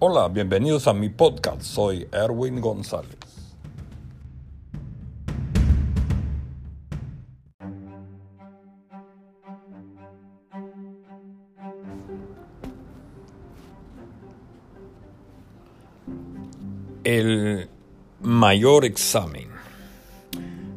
Hola, bienvenidos a mi podcast. Soy Erwin González. El mayor examen.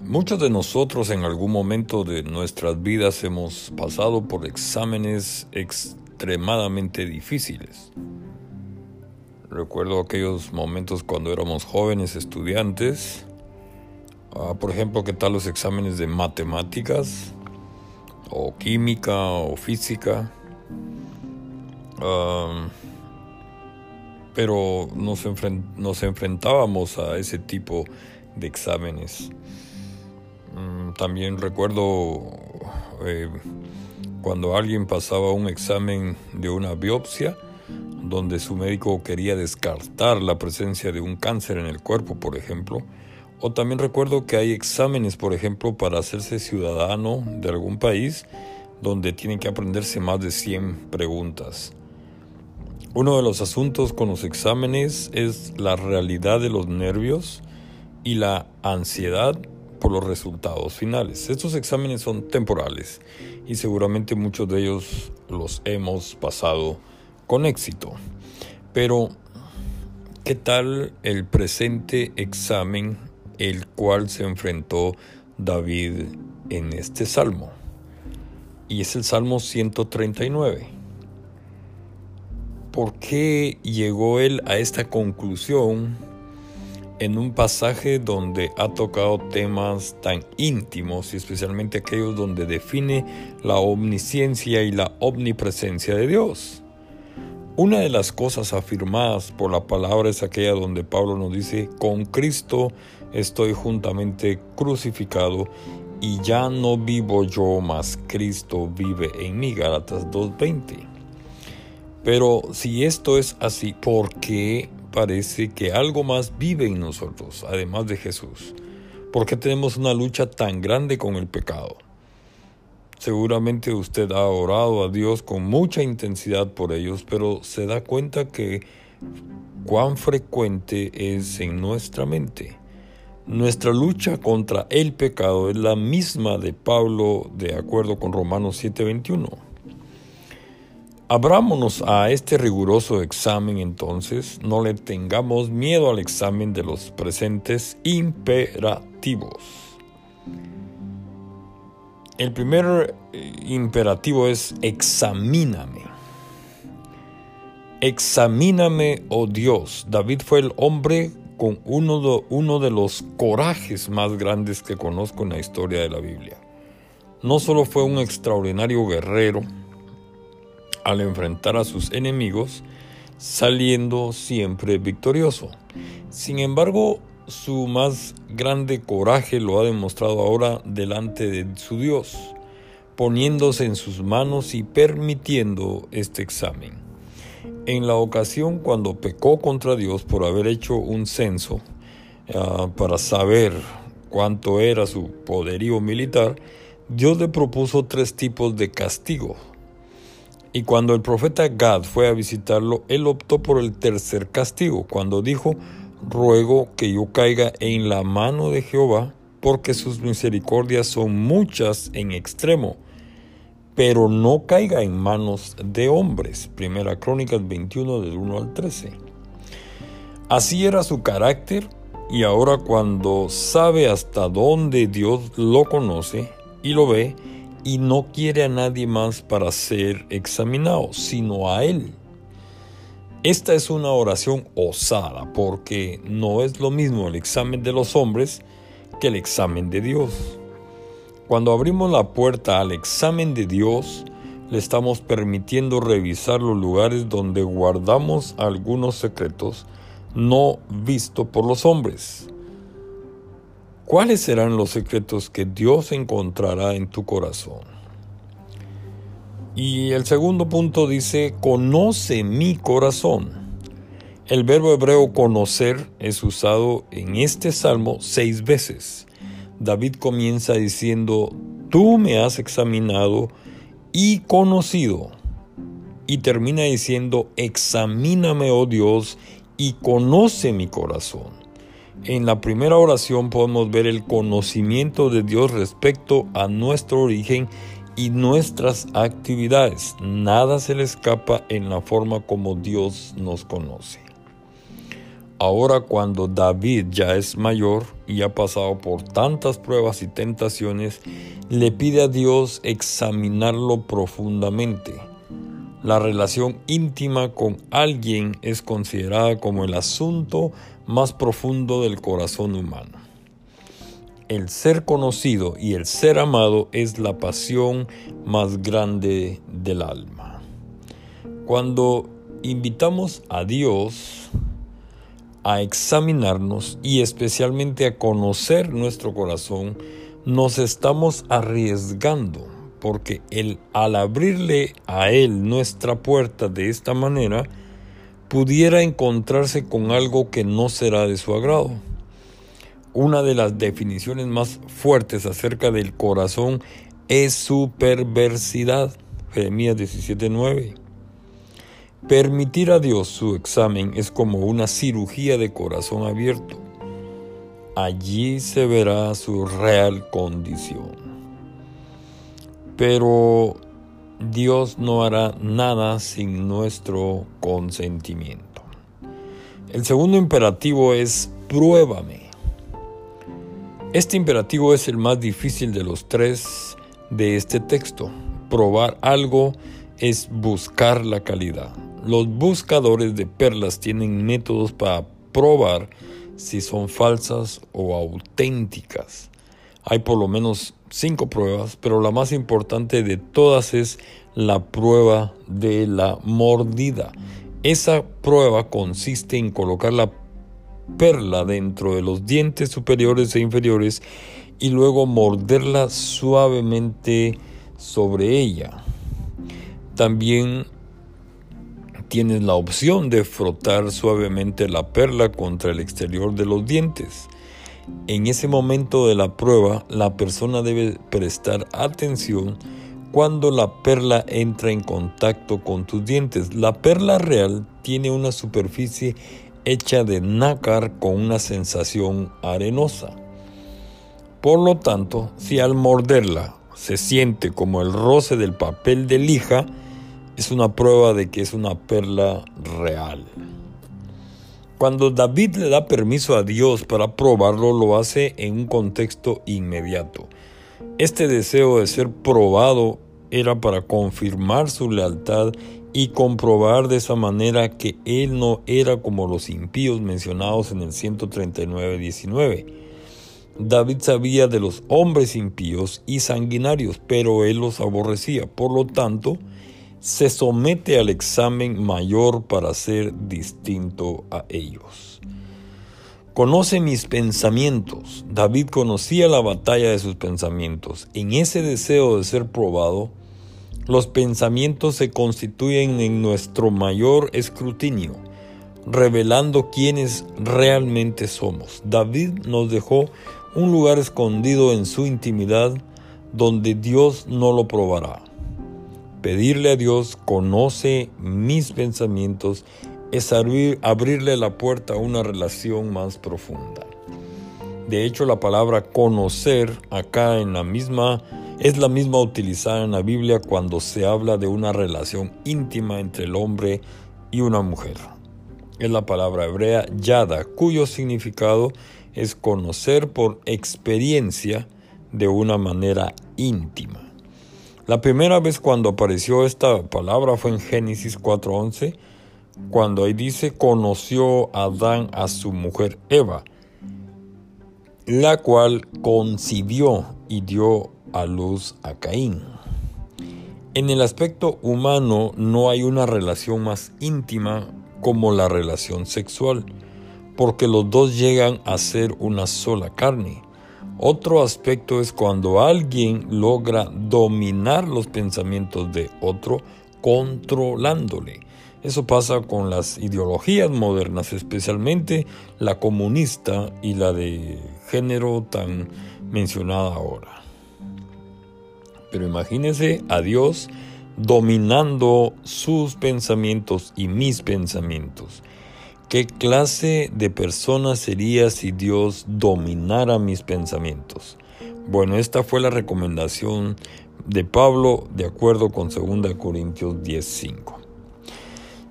Muchos de nosotros en algún momento de nuestras vidas hemos pasado por exámenes extremadamente difíciles. Recuerdo aquellos momentos cuando éramos jóvenes estudiantes. Ah, por ejemplo, ¿qué tal los exámenes de matemáticas? O química o física. pero nos, nos, enfrentábamos a ese tipo de exámenes. Mm, también recuerdo eh, cuando alguien pasaba un examen de una biopsia donde su médico quería descartar la presencia de un cáncer en el cuerpo, por ejemplo. O también recuerdo que hay exámenes, por ejemplo, para hacerse ciudadano de algún país, donde tienen que aprenderse más de 100 preguntas. Uno de los asuntos con los exámenes es la realidad de los nervios y la ansiedad por los resultados finales. Estos exámenes son temporales y seguramente muchos de ellos los hemos pasado con éxito. Pero, ¿qué tal el presente examen el cual se enfrentó David en este salmo? Y es el Salmo 139. ¿Por qué llegó él a esta conclusión en un pasaje donde ha tocado temas tan íntimos y especialmente aquellos donde define la omnisciencia y la omnipresencia de Dios? Una de las cosas afirmadas por la palabra es aquella donde Pablo nos dice, con Cristo estoy juntamente crucificado y ya no vivo yo, mas Cristo vive en mí. Galatas 2.20. Pero si esto es así, ¿por qué parece que algo más vive en nosotros, además de Jesús? ¿Por qué tenemos una lucha tan grande con el pecado? Seguramente usted ha orado a Dios con mucha intensidad por ellos, pero se da cuenta que cuán frecuente es en nuestra mente. Nuestra lucha contra el pecado es la misma de Pablo de acuerdo con Romanos 7:21. Abrámonos a este riguroso examen entonces, no le tengamos miedo al examen de los presentes imperativos. El primer eh, imperativo es examíname. Examíname, oh Dios. David fue el hombre con uno de, uno de los corajes más grandes que conozco en la historia de la Biblia. No solo fue un extraordinario guerrero al enfrentar a sus enemigos, saliendo siempre victorioso. Sin embargo, su más grande coraje lo ha demostrado ahora delante de su Dios, poniéndose en sus manos y permitiendo este examen. En la ocasión cuando pecó contra Dios por haber hecho un censo ah, para saber cuánto era su poderío militar, Dios le propuso tres tipos de castigo. Y cuando el profeta Gad fue a visitarlo, él optó por el tercer castigo, cuando dijo, ruego que yo caiga en la mano de Jehová, porque sus misericordias son muchas en extremo, pero no caiga en manos de hombres. Primera Crónicas 21 del 1 al 13. Así era su carácter y ahora cuando sabe hasta dónde Dios lo conoce y lo ve y no quiere a nadie más para ser examinado, sino a Él esta es una oración osada porque no es lo mismo el examen de los hombres que el examen de Dios. Cuando abrimos la puerta al examen de Dios, le estamos permitiendo revisar los lugares donde guardamos algunos secretos no vistos por los hombres. ¿Cuáles serán los secretos que Dios encontrará en tu corazón? Y el segundo punto dice, conoce mi corazón. El verbo hebreo conocer es usado en este salmo seis veces. David comienza diciendo, tú me has examinado y conocido. y termina diciendo, examíname, oh Dios, y conoce mi corazón. En la primera oración podemos ver el conocimiento de Dios respecto a nuestro origen y nuestras actividades. Nada se le escapa en la forma como Dios nos conoce. Ahora cuando David ya es mayor y ha pasado por tantas pruebas y tentaciones, le pide a Dios examinarlo profundamente. La relación íntima con alguien es considerada como el asunto más profundo del corazón humano. El ser conocido y el ser amado es la pasión más grande del alma. Cuando invitamos a Dios a examinarnos y especialmente a conocer nuestro corazón, nos estamos arriesgando porque el, al abrirle a Él nuestra puerta de esta manera, pudiera encontrarse con algo que no será de su agrado. Una de las definiciones más fuertes acerca del corazón es su perversidad. Jeremías 17:9. Permitir a Dios su examen es como una cirugía de corazón abierto. Allí se verá su real condición. Pero Dios no hará nada sin nuestro consentimiento. El segundo imperativo es pruébame. Este imperativo es el más difícil de los tres de este texto. Probar algo es buscar la calidad. Los buscadores de perlas tienen métodos para probar si son falsas o auténticas. Hay por lo menos cinco pruebas, pero la más importante de todas es la prueba de la mordida. Esa prueba consiste en colocar la perla dentro de los dientes superiores e inferiores y luego morderla suavemente sobre ella. También tienes la opción de frotar suavemente la perla contra el exterior de los dientes. En ese momento de la prueba, la persona debe prestar atención cuando la perla entra en contacto con tus dientes. La perla real tiene una superficie hecha de nácar con una sensación arenosa. Por lo tanto, si al morderla se siente como el roce del papel de lija, es una prueba de que es una perla real. Cuando David le da permiso a Dios para probarlo, lo hace en un contexto inmediato. Este deseo de ser probado era para confirmar su lealtad y comprobar de esa manera que él no era como los impíos mencionados en el 139.19. David sabía de los hombres impíos y sanguinarios, pero él los aborrecía. Por lo tanto, se somete al examen mayor para ser distinto a ellos. Conoce mis pensamientos. David conocía la batalla de sus pensamientos. En ese deseo de ser probado, los pensamientos se constituyen en nuestro mayor escrutinio, revelando quiénes realmente somos. David nos dejó un lugar escondido en su intimidad donde Dios no lo probará. Pedirle a Dios, conoce mis pensamientos, es abrirle la puerta a una relación más profunda. De hecho, la palabra conocer acá en la misma es la misma utilizada en la Biblia cuando se habla de una relación íntima entre el hombre y una mujer. Es la palabra hebrea yada, cuyo significado es conocer por experiencia de una manera íntima. La primera vez cuando apareció esta palabra fue en Génesis 4:11, cuando ahí dice, conoció Adán a su mujer Eva, la cual concibió y dio a luz a Caín. En el aspecto humano no hay una relación más íntima como la relación sexual, porque los dos llegan a ser una sola carne. Otro aspecto es cuando alguien logra dominar los pensamientos de otro controlándole. Eso pasa con las ideologías modernas, especialmente la comunista y la de género tan mencionada ahora. Pero imagínese a Dios dominando sus pensamientos y mis pensamientos. ¿Qué clase de persona sería si Dios dominara mis pensamientos? Bueno, esta fue la recomendación de Pablo de acuerdo con 2 Corintios 10:5.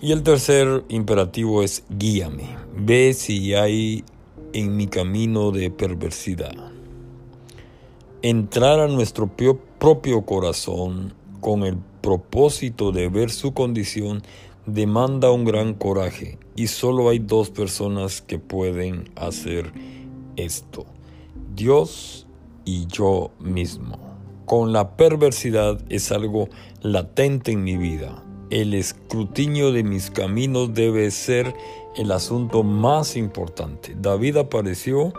Y el tercer imperativo es guíame. Ve si hay en mi camino de perversidad. Entrar a nuestro propio corazón con el propósito de ver su condición demanda un gran coraje y solo hay dos personas que pueden hacer esto, Dios y yo mismo. Con la perversidad es algo latente en mi vida. El escrutinio de mis caminos debe ser el asunto más importante. David apareció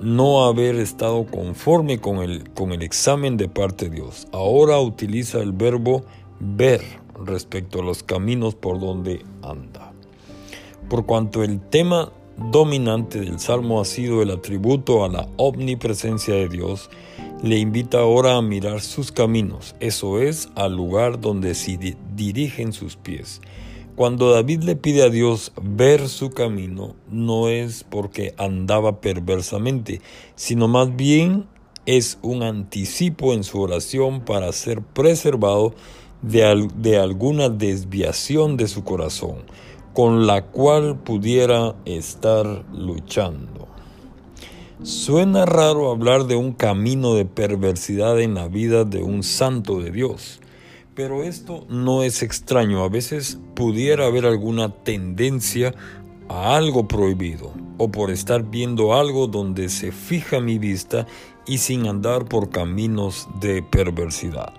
no haber estado conforme con el, con el examen de parte de Dios. Ahora utiliza el verbo ver respecto a los caminos por donde anda. Por cuanto el tema dominante del Salmo ha sido el atributo a la omnipresencia de Dios, le invita ahora a mirar sus caminos, eso es, al lugar donde se dirigen sus pies. Cuando David le pide a Dios ver su camino, no es porque andaba perversamente, sino más bien es un anticipo en su oración para ser preservado de, de alguna desviación de su corazón, con la cual pudiera estar luchando. Suena raro hablar de un camino de perversidad en la vida de un santo de Dios. Pero esto no es extraño. A veces pudiera haber alguna tendencia a algo prohibido o por estar viendo algo donde se fija mi vista y sin andar por caminos de perversidad.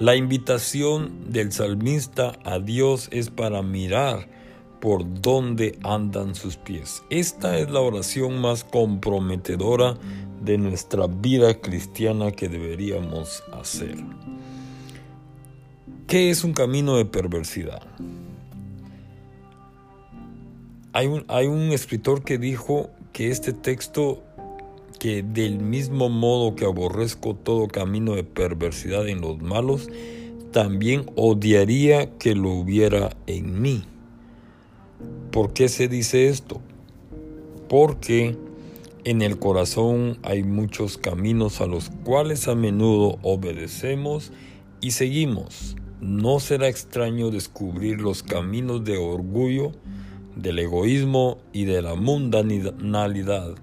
La invitación del salmista a Dios es para mirar por dónde andan sus pies. Esta es la oración más comprometedora de nuestra vida cristiana que deberíamos hacer. ¿Qué es un camino de perversidad? Hay un, hay un escritor que dijo que este texto, que del mismo modo que aborrezco todo camino de perversidad en los malos, también odiaría que lo hubiera en mí. ¿Por qué se dice esto? Porque en el corazón hay muchos caminos a los cuales a menudo obedecemos y seguimos no será extraño descubrir los caminos de orgullo, del egoísmo y de la mundanalidad,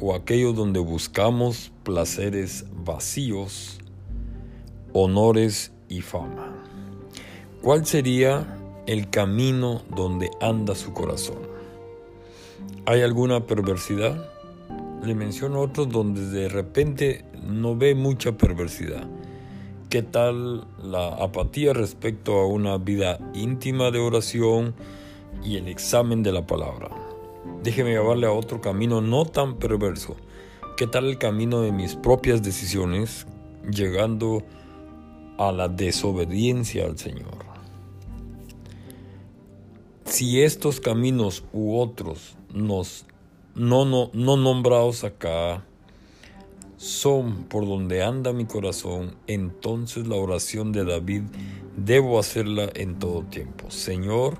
o aquellos donde buscamos placeres vacíos, honores y fama. ¿Cuál sería el camino donde anda su corazón? ¿Hay alguna perversidad? Le menciono otros donde de repente no ve mucha perversidad ¿Qué tal la apatía respecto a una vida íntima de oración y el examen de la palabra? Déjeme llevarle a otro camino no tan perverso. ¿Qué tal el camino de mis propias decisiones llegando a la desobediencia al Señor? Si estos caminos u otros nos no, no, no nombrados acá son por donde anda mi corazón, entonces la oración de David debo hacerla en todo tiempo. Señor,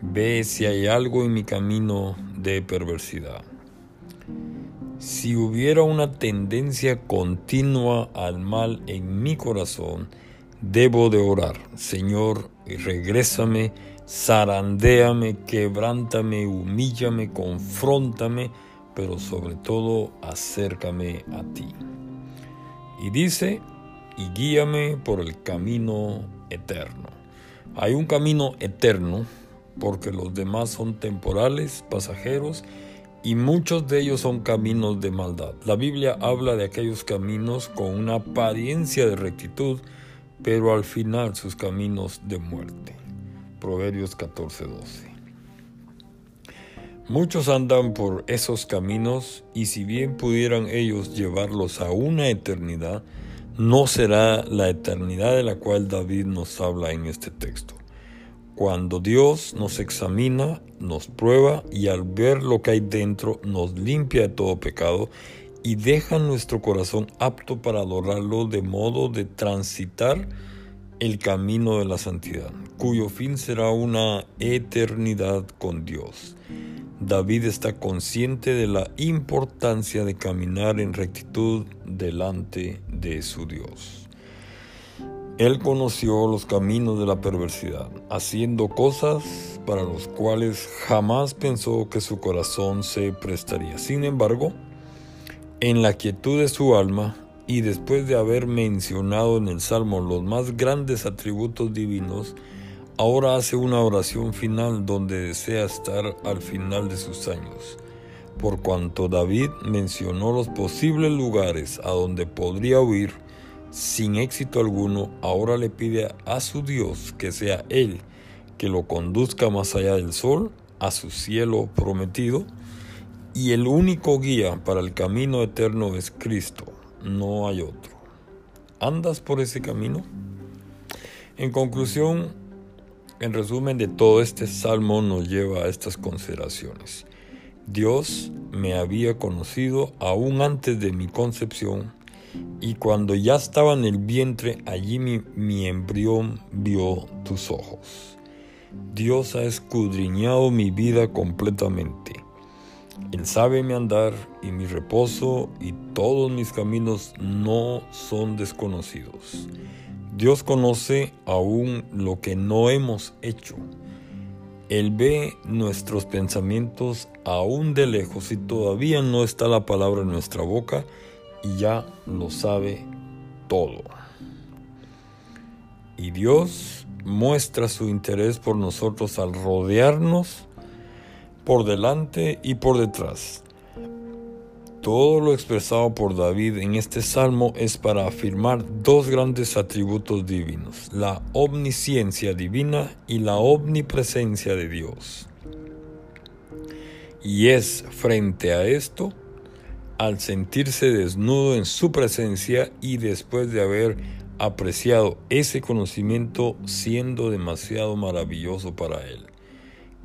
ve si hay algo en mi camino de perversidad. Si hubiera una tendencia continua al mal en mi corazón, debo de orar. Señor, regrésame, zarandéame, quebrántame, humíllame, confróntame, pero sobre todo acércame a ti. Y dice, y guíame por el camino eterno. Hay un camino eterno porque los demás son temporales, pasajeros, y muchos de ellos son caminos de maldad. La Biblia habla de aquellos caminos con una apariencia de rectitud, pero al final sus caminos de muerte. Proverbios 14:12. Muchos andan por esos caminos y si bien pudieran ellos llevarlos a una eternidad, no será la eternidad de la cual David nos habla en este texto. Cuando Dios nos examina, nos prueba y al ver lo que hay dentro nos limpia de todo pecado y deja nuestro corazón apto para adorarlo de modo de transitar el camino de la santidad, cuyo fin será una eternidad con Dios. David está consciente de la importancia de caminar en rectitud delante de su Dios. Él conoció los caminos de la perversidad, haciendo cosas para las cuales jamás pensó que su corazón se prestaría. Sin embargo, en la quietud de su alma, y después de haber mencionado en el Salmo los más grandes atributos divinos, ahora hace una oración final donde desea estar al final de sus años. Por cuanto David mencionó los posibles lugares a donde podría huir sin éxito alguno, ahora le pide a su Dios que sea Él que lo conduzca más allá del sol, a su cielo prometido, y el único guía para el camino eterno es Cristo no hay otro. ¿Andas por ese camino? En conclusión, en resumen de todo este salmo nos lleva a estas consideraciones. Dios me había conocido aún antes de mi concepción y cuando ya estaba en el vientre, allí mi, mi embrión vio tus ojos. Dios ha escudriñado mi vida completamente él sabe mi andar y mi reposo y todos mis caminos no son desconocidos. Dios conoce aún lo que no hemos hecho. Él ve nuestros pensamientos aún de lejos y todavía no está la palabra en nuestra boca y ya lo sabe todo. Y Dios muestra su interés por nosotros al rodearnos por delante y por detrás. Todo lo expresado por David en este salmo es para afirmar dos grandes atributos divinos, la omnisciencia divina y la omnipresencia de Dios. Y es frente a esto, al sentirse desnudo en su presencia y después de haber apreciado ese conocimiento siendo demasiado maravilloso para él,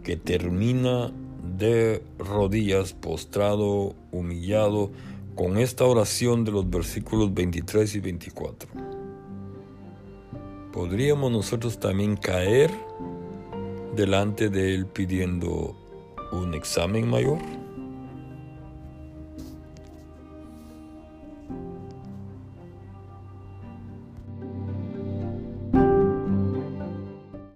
que termina de rodillas, postrado, humillado, con esta oración de los versículos 23 y 24. ¿Podríamos nosotros también caer delante de Él pidiendo un examen mayor?